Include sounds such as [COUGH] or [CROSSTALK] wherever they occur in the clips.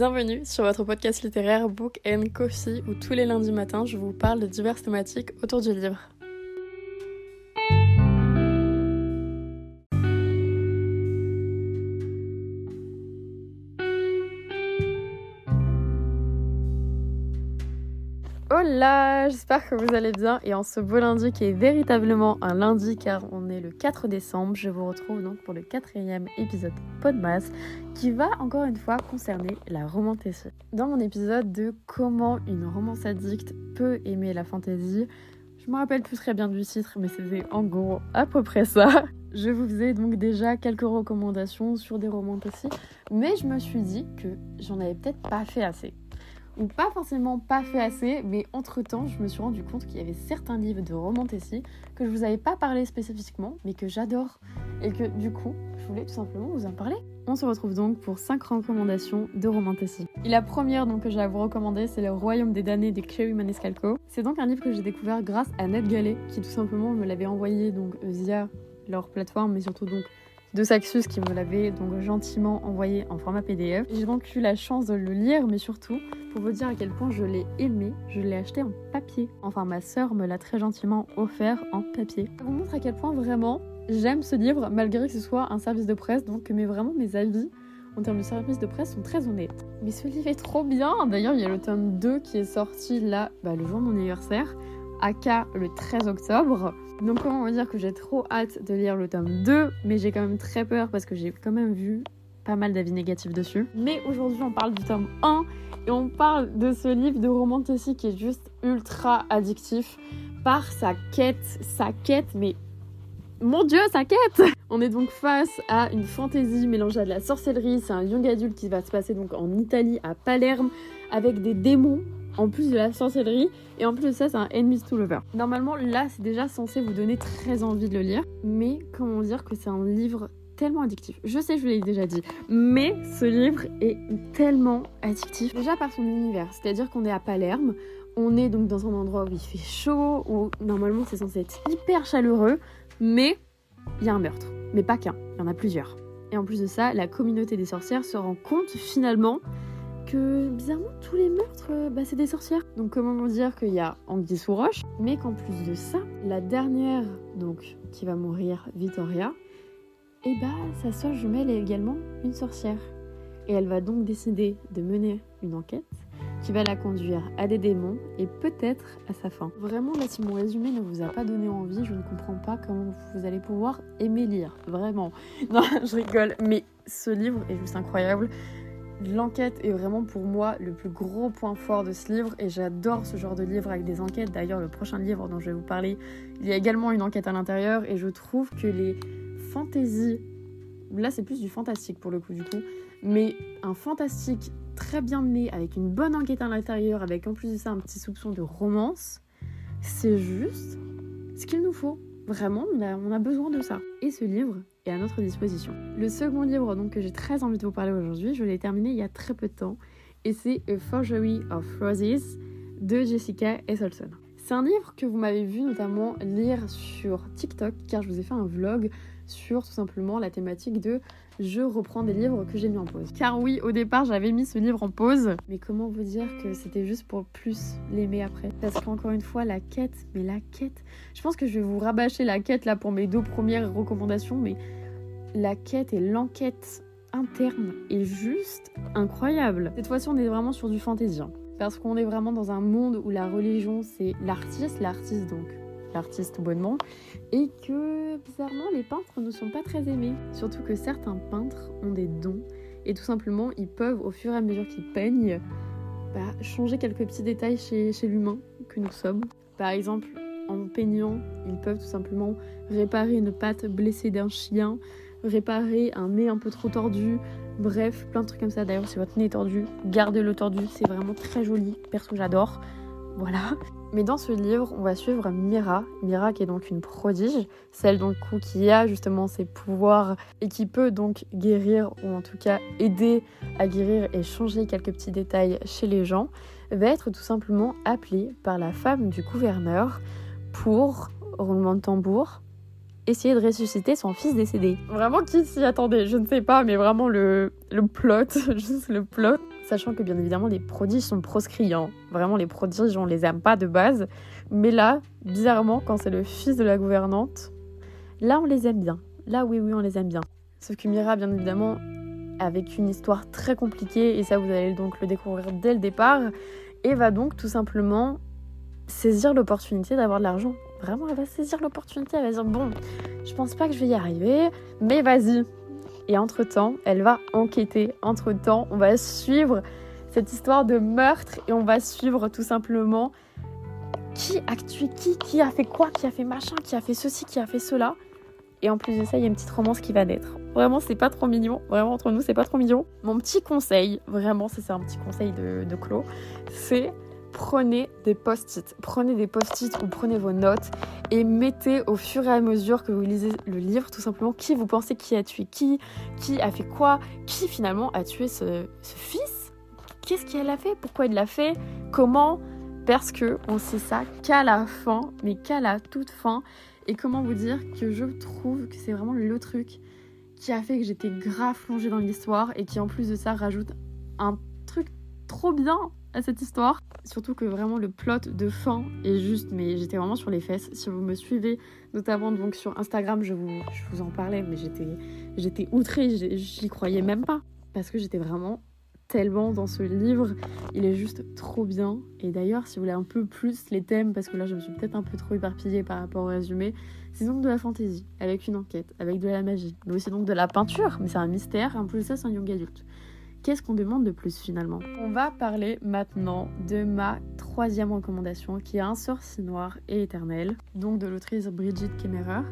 Bienvenue sur votre podcast littéraire Book and Coffee où tous les lundis matins je vous parle de diverses thématiques autour du livre. J'espère que vous allez bien et en ce beau lundi qui est véritablement un lundi car on est le 4 décembre, je vous retrouve donc pour le quatrième épisode Podmas qui va encore une fois concerner la romantésie. Dans mon épisode de comment une romance addict peut aimer la fantaisie, je me rappelle plus très bien du titre mais c'était en gros à peu près ça. Je vous faisais donc déjà quelques recommandations sur des romantésies mais je me suis dit que j'en avais peut-être pas fait assez pas forcément pas fait assez, mais entre-temps, je me suis rendu compte qu'il y avait certains livres de romantésie que je vous avais pas parlé spécifiquement, mais que j'adore. Et que du coup, je voulais tout simplement vous en parler. On se retrouve donc pour 5 recommandations de romantésie. Et la première donc, que j'ai à vous recommander, c'est Le Royaume des damnés de Cherry Maniscalco. C'est donc un livre que j'ai découvert grâce à Ned Gallet, qui tout simplement me l'avait envoyé donc via leur plateforme, mais surtout donc de Saxus qui me l'avait donc gentiment envoyé en format PDF. J'ai donc eu la chance de le lire, mais surtout pour vous dire à quel point je l'ai aimé, je l'ai acheté en papier. Enfin, ma sœur me l'a très gentiment offert en papier. Ça vous montre à quel point vraiment j'aime ce livre, malgré que ce soit un service de presse, donc mais vraiment mes avis en termes de service de presse sont très honnêtes. Mais ce livre est trop bien D'ailleurs, il y a le tome 2 qui est sorti là, bah, le jour de mon anniversaire, aka le 13 octobre. Donc comment on va dire que j'ai trop hâte de lire le tome 2, mais j'ai quand même très peur parce que j'ai quand même vu pas mal d'avis négatifs dessus. Mais aujourd'hui on parle du tome 1 et on parle de ce livre de romantique qui est juste ultra addictif par sa quête, sa quête, mais mon dieu, sa quête On est donc face à une fantaisie mélangée à de la sorcellerie, c'est un young adulte qui va se passer donc en Italie, à Palerme, avec des démons en plus de la sorcellerie. Et en plus de ça, c'est un Enemies to Lover. Normalement, là, c'est déjà censé vous donner très envie de le lire. Mais comment dire que c'est un livre tellement addictif. Je sais, je vous l'ai déjà dit, mais ce livre est tellement addictif. Déjà par son univers, c'est-à-dire qu'on est à Palerme, on est donc dans un endroit où il fait chaud, où normalement c'est censé être hyper chaleureux, mais il y a un meurtre. Mais pas qu'un, il y en a plusieurs. Et en plus de ça, la communauté des sorcières se rend compte finalement que bizarrement tous les meurtres, euh, bah, c'est des sorcières. Donc comment dire qu'il y a Anguille sous roche, mais qu'en plus de ça, la dernière donc qui va mourir, Victoria, et bah sa soeur jumelle est également une sorcière. Et elle va donc décider de mener une enquête qui va la conduire à des démons et peut-être à sa fin. Vraiment, si mon résumé ne vous a pas donné envie, je ne comprends pas comment vous allez pouvoir aimer lire. Vraiment. Non, [LAUGHS] je rigole, mais ce livre est juste incroyable. L'enquête est vraiment pour moi le plus gros point fort de ce livre et j'adore ce genre de livre avec des enquêtes. D'ailleurs, le prochain livre dont je vais vous parler, il y a également une enquête à l'intérieur et je trouve que les fantaisies, là c'est plus du fantastique pour le coup du coup, mais un fantastique très bien mené avec une bonne enquête à l'intérieur, avec en plus de ça un petit soupçon de romance, c'est juste ce qu'il nous faut. Vraiment, on a, besoin de ça. Et ce livre, à notre disposition. Le second livre donc, que j'ai très envie de vous parler aujourd'hui, je l'ai terminé il y a très peu de temps, et c'est A Forgery of Roses de Jessica Esselson. C'est un livre que vous m'avez vu notamment lire sur TikTok, car je vous ai fait un vlog sur tout simplement la thématique de je reprends des livres que j'ai mis en pause. Car oui, au départ, j'avais mis ce livre en pause, mais comment vous dire que c'était juste pour plus l'aimer après? Parce qu'encore une fois, la quête, mais la quête, je pense que je vais vous rabâcher la quête là pour mes deux premières recommandations, mais la quête et l'enquête interne est juste incroyable. Cette fois-ci, on est vraiment sur du fantasy. Hein. parce qu'on est vraiment dans un monde où la religion, c'est l'artiste, l'artiste donc, l'artiste bonnement, et que bizarrement, les peintres ne sont pas très aimés. Surtout que certains peintres ont des dons, et tout simplement, ils peuvent, au fur et à mesure qu'ils peignent, bah, changer quelques petits détails chez, chez l'humain que nous sommes. Par exemple, en peignant, ils peuvent tout simplement réparer une patte blessée d'un chien, réparer un nez un peu trop tordu, bref, plein de trucs comme ça. D'ailleurs, si votre nez est tordu, gardez-le tordu, c'est vraiment très joli, perso j'adore. Voilà. Mais dans ce livre, on va suivre Mira. Mira qui est donc une prodige, celle donc qui a justement ses pouvoirs et qui peut donc guérir ou en tout cas aider à guérir et changer quelques petits détails chez les gens, va être tout simplement appelée par la femme du gouverneur pour, roulement de tambour, essayer de ressusciter son fils décédé. Vraiment, qui s'y attendait? Je ne sais pas, mais vraiment le, le plot, [LAUGHS] juste le plot. Sachant que bien évidemment les prodiges sont proscrits. Hein. Vraiment, les prodiges, on les aime pas de base. Mais là, bizarrement, quand c'est le fils de la gouvernante, là, on les aime bien. Là, oui, oui, on les aime bien. Sauf que Mira, bien évidemment, avec une histoire très compliquée, et ça, vous allez donc le découvrir dès le départ, et va donc tout simplement saisir l'opportunité d'avoir de l'argent. Vraiment, elle va saisir l'opportunité, elle va dire, bon, je pense pas que je vais y arriver, mais vas-y. Et entre-temps, elle va enquêter. Entre-temps, on va suivre cette histoire de meurtre et on va suivre tout simplement qui a tué qui, qui a fait quoi, qui a fait machin, qui a fait ceci, qui a fait cela. Et en plus de ça, il y a une petite romance qui va naître. Vraiment, c'est pas trop mignon. Vraiment, entre nous, c'est pas trop mignon. Mon petit conseil, vraiment, c'est un petit conseil de, de Clo, c'est prenez des post-it. Prenez des post-it ou prenez vos notes et mettez au fur et à mesure que vous lisez le livre, tout simplement, qui vous pensez qui a tué qui, qui a fait quoi, qui finalement a tué ce, fils. Qu'est-ce qu'elle a fait? Pourquoi il l'a fait? Comment? Parce que on sait ça qu'à la fin, mais qu'à la toute fin. Et comment vous dire que je trouve que c'est vraiment le truc qui a fait que j'étais grave plongée dans l'histoire et qui en plus de ça rajoute un truc trop bien à cette histoire. Surtout que vraiment le plot de fin est juste, mais j'étais vraiment sur les fesses. Si vous me suivez, notamment donc sur Instagram, je vous, je vous en parlais, mais j'étais, j'étais outrée, j'y croyais même pas. Parce que j'étais vraiment tellement dans ce livre. Il est juste trop bien. Et d'ailleurs, si vous voulez un peu plus les thèmes, parce que là je me suis peut-être un peu trop éparpillée par rapport au résumé, c'est donc de la fantaisie, avec une enquête, avec de la magie, mais aussi donc de la peinture, mais c'est un mystère. En plus ça, c'est un young adulte. Qu'est-ce qu'on demande de plus finalement? On va parler maintenant de ma troisième recommandation qui est Un sorcier noir et éternel, donc de l'autrice Brigitte Kemmerer.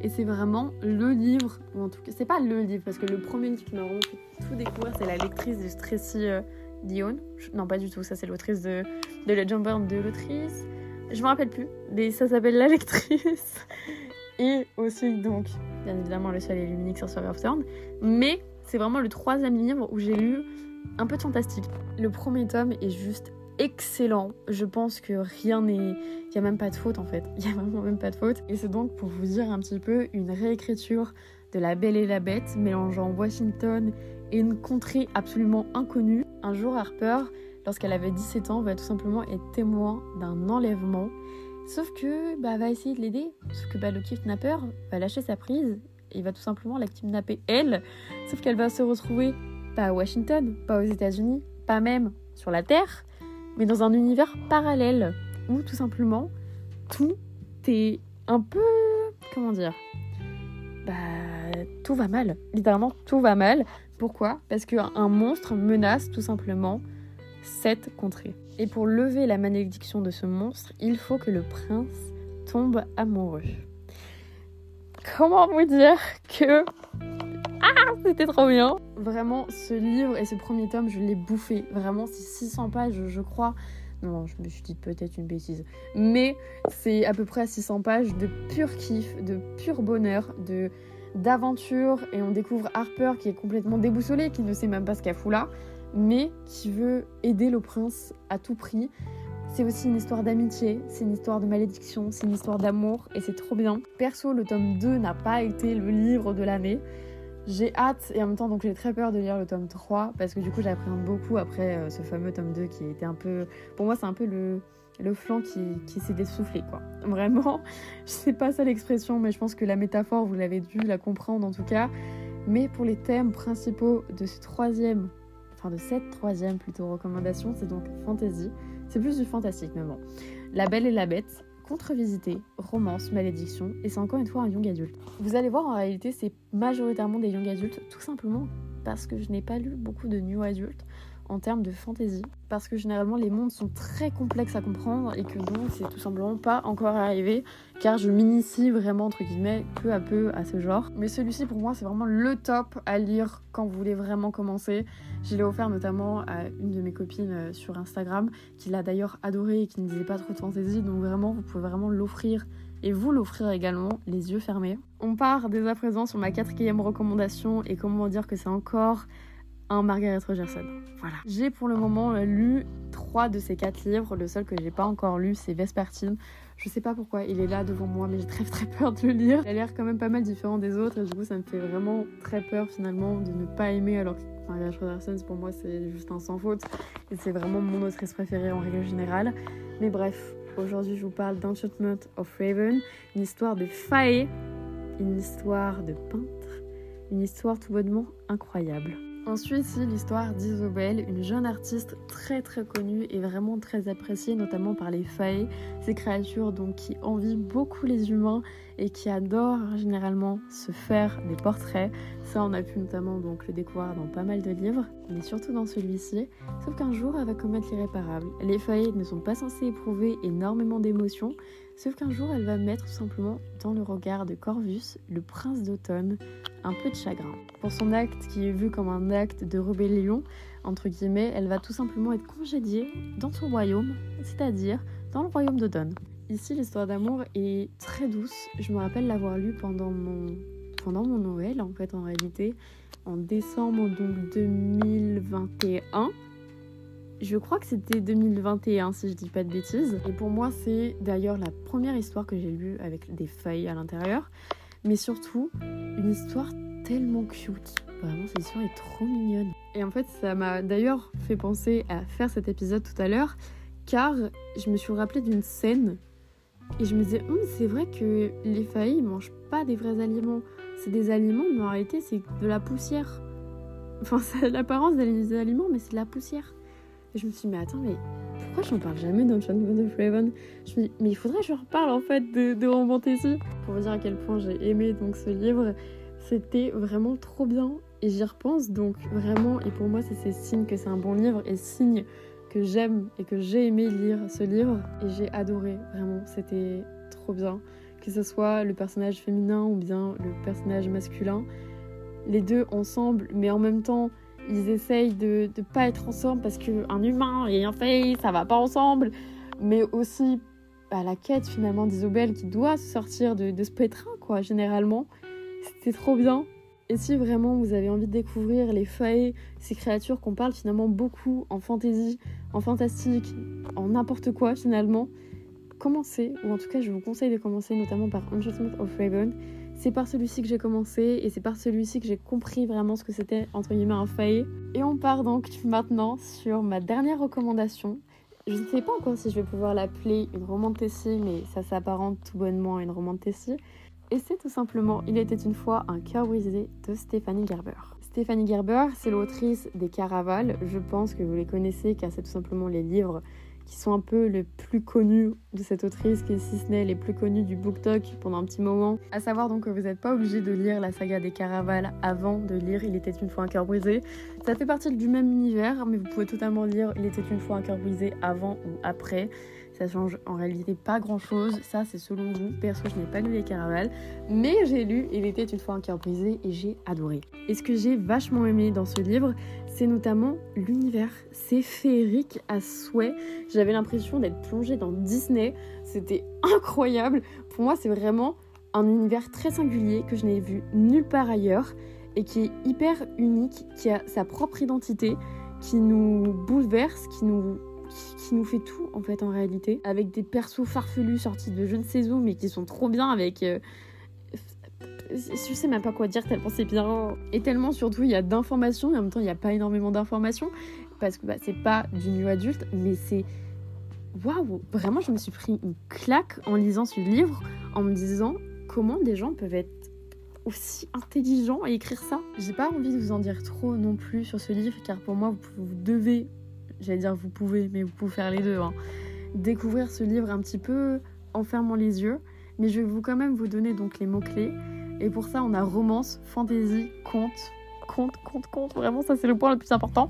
Et c'est vraiment le livre, ou en tout cas, c'est pas le livre, parce que le premier livre qui m'a vraiment fait tout découvrir, c'est la lectrice de Tracy euh, Dion. Non, pas du tout, ça c'est l'autrice de, de la de l'autrice. Je me rappelle plus, mais ça s'appelle La lectrice. [LAUGHS] Et aussi, donc, bien évidemment, Le Ciel et l'Unique sur Turn. Mais c'est vraiment le troisième livre où j'ai lu un peu de fantastique. Le premier tome est juste excellent. Je pense que rien n'est. Il n'y a même pas de faute en fait. [LAUGHS] Il n'y a vraiment même pas de faute. Et c'est donc pour vous dire un petit peu une réécriture de La Belle et la Bête, mélangeant Washington et une contrée absolument inconnue. Un jour, Harper, lorsqu'elle avait 17 ans, va tout simplement être témoin d'un enlèvement. Sauf que bah, va essayer de l'aider. Sauf que bah, le kidnapper va lâcher sa prise et va tout simplement la kidnapper elle. Sauf qu'elle va se retrouver pas à Washington, pas aux États-Unis, pas même sur la Terre, mais dans un univers parallèle où tout simplement tout est un peu. Comment dire Bah. Tout va mal. Littéralement, tout va mal. Pourquoi? Parce qu'un monstre menace tout simplement cette contrée. Et pour lever la malédiction de ce monstre, il faut que le prince tombe amoureux. Comment vous dire que ah, c'était trop bien. Vraiment, ce livre et ce premier tome, je l'ai bouffé. Vraiment, c'est 600 pages, je crois. Non, je me suis dit peut-être une bêtise. Mais c'est à peu près 600 pages de pur kiff, de pur bonheur, de d'aventure. Et on découvre Harper qui est complètement déboussolé, qui ne sait même pas ce qu'elle fout là, mais qui veut aider le prince à tout prix. C'est aussi une histoire d'amitié, c'est une histoire de malédiction, c'est une histoire d'amour et c'est trop bien. Perso, le tome 2 n'a pas été le livre de l'année. J'ai hâte et en même temps donc j'ai très peur de lire le tome 3 parce que du coup j'appréhende beaucoup après euh, ce fameux tome 2 qui était un peu... Pour moi c'est un peu le, flanc qui, qui s'est dessoufflé quoi. Vraiment, [LAUGHS] je sais pas ça l'expression mais je pense que la métaphore vous l'avez dû la comprendre en tout cas. Mais pour les thèmes principaux de ce troisième, enfin de cette troisième plutôt recommandation, c'est donc fantasy. C'est plus du fantastique mais bon. La Belle et la Bête, contre-visité, romance, malédiction, et c'est encore une fois un young adulte. Vous allez voir, en réalité, c'est majoritairement des young adultes, tout simplement parce que je n'ai pas lu beaucoup de new adultes en termes de fantasy, parce que généralement les mondes sont très complexes à comprendre et que donc c'est tout simplement pas encore arrivé, car je m'initie vraiment entre guillemets peu à peu à ce genre. Mais celui-ci pour moi c'est vraiment le top à lire quand vous voulez vraiment commencer. Je l'ai offert notamment à une de mes copines euh, sur Instagram, qui l'a d'ailleurs adoré et qui ne disait pas trop de fantasy, donc vraiment vous pouvez vraiment l'offrir et vous l'offrir également les yeux fermés. On part dès à présent sur ma quatrième recommandation et comment dire que c'est encore Margaret Rogerson. Voilà. J'ai pour le moment lu trois de ces quatre livres. Le seul que j'ai pas encore lu, c'est Vespertine. Je sais pas pourquoi il est là devant moi, mais j'ai très très peur de le lire. Il a l'air quand même pas mal différent des autres et du coup ça me fait vraiment très peur finalement de ne pas aimer alors Margaret Anderson, pour moi, c'est juste un sans faute. Et c'est vraiment mon autrice préférée en règle générale. Mais bref, aujourd'hui, je vous parle d'Enchantment of Raven, une histoire de fae, une histoire de peintre, une histoire tout bonnement incroyable. Ensuite, ici, l'histoire d'Isobel, une jeune artiste très très connue et vraiment très appréciée, notamment par les fae, ces créatures donc qui envient beaucoup les humains et qui adorent généralement se faire des portraits. Ça, on a pu notamment donc le découvrir dans pas mal de livres, mais surtout dans celui-ci. Sauf qu'un jour, elle va commettre l'irréparable. Les fae ne sont pas censés éprouver énormément d'émotions, Sauf qu'un jour, elle va mettre tout simplement dans le regard de Corvus, le prince d'automne, un peu de chagrin. Pour son acte qui est vu comme un acte de rébellion, entre guillemets, elle va tout simplement être congédiée dans son royaume, c'est-à-dire dans le royaume d'Odon. Ici, l'histoire d'amour est très douce. Je me rappelle l'avoir lu pendant mon, pendant mon Noël, en fait, en réalité, en décembre donc 2021. Je crois que c'était 2021 si je dis pas de bêtises. Et pour moi, c'est d'ailleurs la première histoire que j'ai lue avec des feuilles à l'intérieur. Mais surtout, une histoire tellement cute. Vraiment, cette histoire est trop mignonne. Et en fait, ça m'a d'ailleurs fait penser à faire cet épisode tout à l'heure, car je me suis rappelé d'une scène et je me disais, hum, c'est vrai que les failles mangent pas des vrais aliments. C'est des aliments, mais en réalité, c'est de la poussière. Enfin, [LAUGHS] ça l'apparence des aliments, mais c'est de la poussière. Et je me suis dit, mais attends, mais pourquoi j'en parle jamais dans Enchantment of Raven? Je me dis, mais il faudrait que je reparle en fait de, de Pour vous dire à quel point j'ai aimé donc ce livre, c'était vraiment trop bien. Et j'y repense donc vraiment, et pour moi, c'est ces signes que c'est un bon livre et signe que j'aime et que j'ai aimé lire ce livre. Et j'ai adoré, vraiment, c'était trop bien. Que ce soit le personnage féminin ou bien le personnage masculin. Les deux ensemble, mais en même temps, ils essayent de ne pas être ensemble parce qu'un humain et un fait, ça va pas ensemble. Mais aussi bah, la quête finalement d'Isobel qui doit sortir de, ce pétrin, quoi, généralement. C'était trop bien. Et si vraiment vous avez envie de découvrir les failles, ces créatures qu'on parle finalement beaucoup en fantasy, en fantastique, en n'importe quoi finalement, commencez, ou en tout cas je vous conseille de commencer notamment par Enchantment of Raven. C'est par celui-ci que j'ai commencé et c'est par celui-ci que j'ai compris vraiment ce que c'était entre guillemets un faillet. Et on part donc maintenant sur ma dernière recommandation. Je ne sais pas encore si je vais pouvoir l'appeler une romantessie, mais ça s'apparente tout bonnement à une romantessie. Et c'est tout simplement Il était une fois un cœur brisé de Stéphanie Gerber. Stéphanie Gerber, c'est l'autrice des Caravales. Je pense que vous les connaissez car c'est tout simplement les livres qui sont un peu les plus connus de cette autrice, qui si ce n'est les plus connus du BookTok pendant un petit moment. À savoir donc que vous n'êtes pas obligé de lire la saga des Caravales avant de lire Il était une fois un cœur brisé. Ça fait partie du même univers, mais vous pouvez totalement lire Il était une fois un cœur brisé avant ou après. Ça change en réalité pas grand chose. Ça, c'est selon vous. Perso, je n'ai pas lu les Caravales, mais j'ai lu Il était une fois un cœur brisé et j'ai adoré. Et ce que j'ai vachement aimé dans ce livre, c'est notamment l'univers. C'est féerique à souhait. J'avais l'impression d'être plongée dans Disney. C'était incroyable. Pour moi, c'est vraiment un univers très singulier que je n'ai vu nulle part ailleurs et qui est hyper unique, qui a sa propre identité, qui nous bouleverse, qui nous qui nous fait tout en fait en réalité, avec des persos farfelus sortis de je ne sais où mais qui sont trop bien avec... Euh, je sais même pas quoi dire tellement c'est bien. Et tellement surtout il y a d'informations et en même temps il n'y a pas énormément d'informations parce que bah, c'est pas du new adulte mais c'est... Waouh Vraiment je me suis pris une claque en lisant ce livre en me disant comment des gens peuvent être aussi intelligents et écrire ça. J'ai pas envie de vous en dire trop non plus sur ce livre car pour moi vous devez j'allais dire vous pouvez, mais vous pouvez faire les deux. Hein. Découvrir ce livre un petit peu en fermant les yeux, mais je vais vous quand même vous donner donc les mots-clés. Et pour ça, on a romance, fantasy, conte, conte, conte, conte. Vraiment, ça c'est le point le plus important.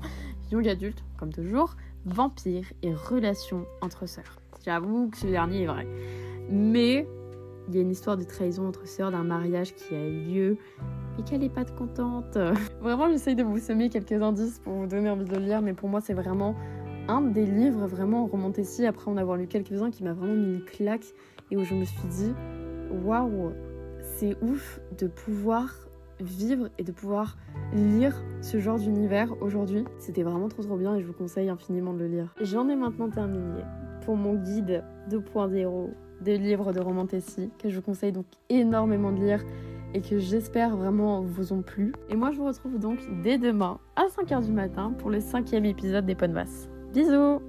Young adulte, comme toujours, vampire et relations entre sœurs. J'avoue que ce dernier est vrai. Mais il y a une histoire de trahison entre sœurs d'un mariage qui a eu lieu et qu'elle n'est pas contente. [LAUGHS] vraiment, j'essaye de vous semer quelques indices pour vous donner envie de le lire, mais pour moi, c'est vraiment un des livres vraiment romantici après en avoir lu quelques-uns qui m'a vraiment mis une claque et où je me suis dit waouh, c'est ouf de pouvoir vivre et de pouvoir lire ce genre d'univers aujourd'hui. C'était vraiment trop trop bien et je vous conseille infiniment de le lire. J'en ai maintenant terminé pour mon guide 2.0 des livres de romantasy que je vous conseille donc énormément de lire et que j'espère vraiment vous ont plu. Et moi je vous retrouve donc dès demain à 5h du matin pour le cinquième épisode des Podmas. Bisous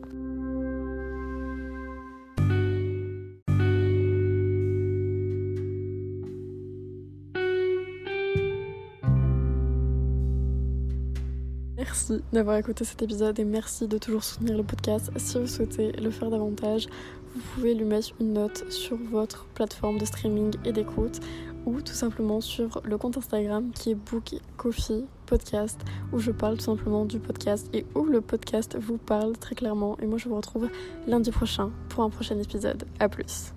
Merci d'avoir écouté cet épisode et merci de toujours soutenir le podcast. Si vous souhaitez le faire davantage, vous pouvez lui mettre une note sur votre plateforme de streaming et d'écoute ou tout simplement sur le compte Instagram qui est Book Podcast où je parle tout simplement du podcast et où le podcast vous parle très clairement. Et moi je vous retrouve lundi prochain pour un prochain épisode. A plus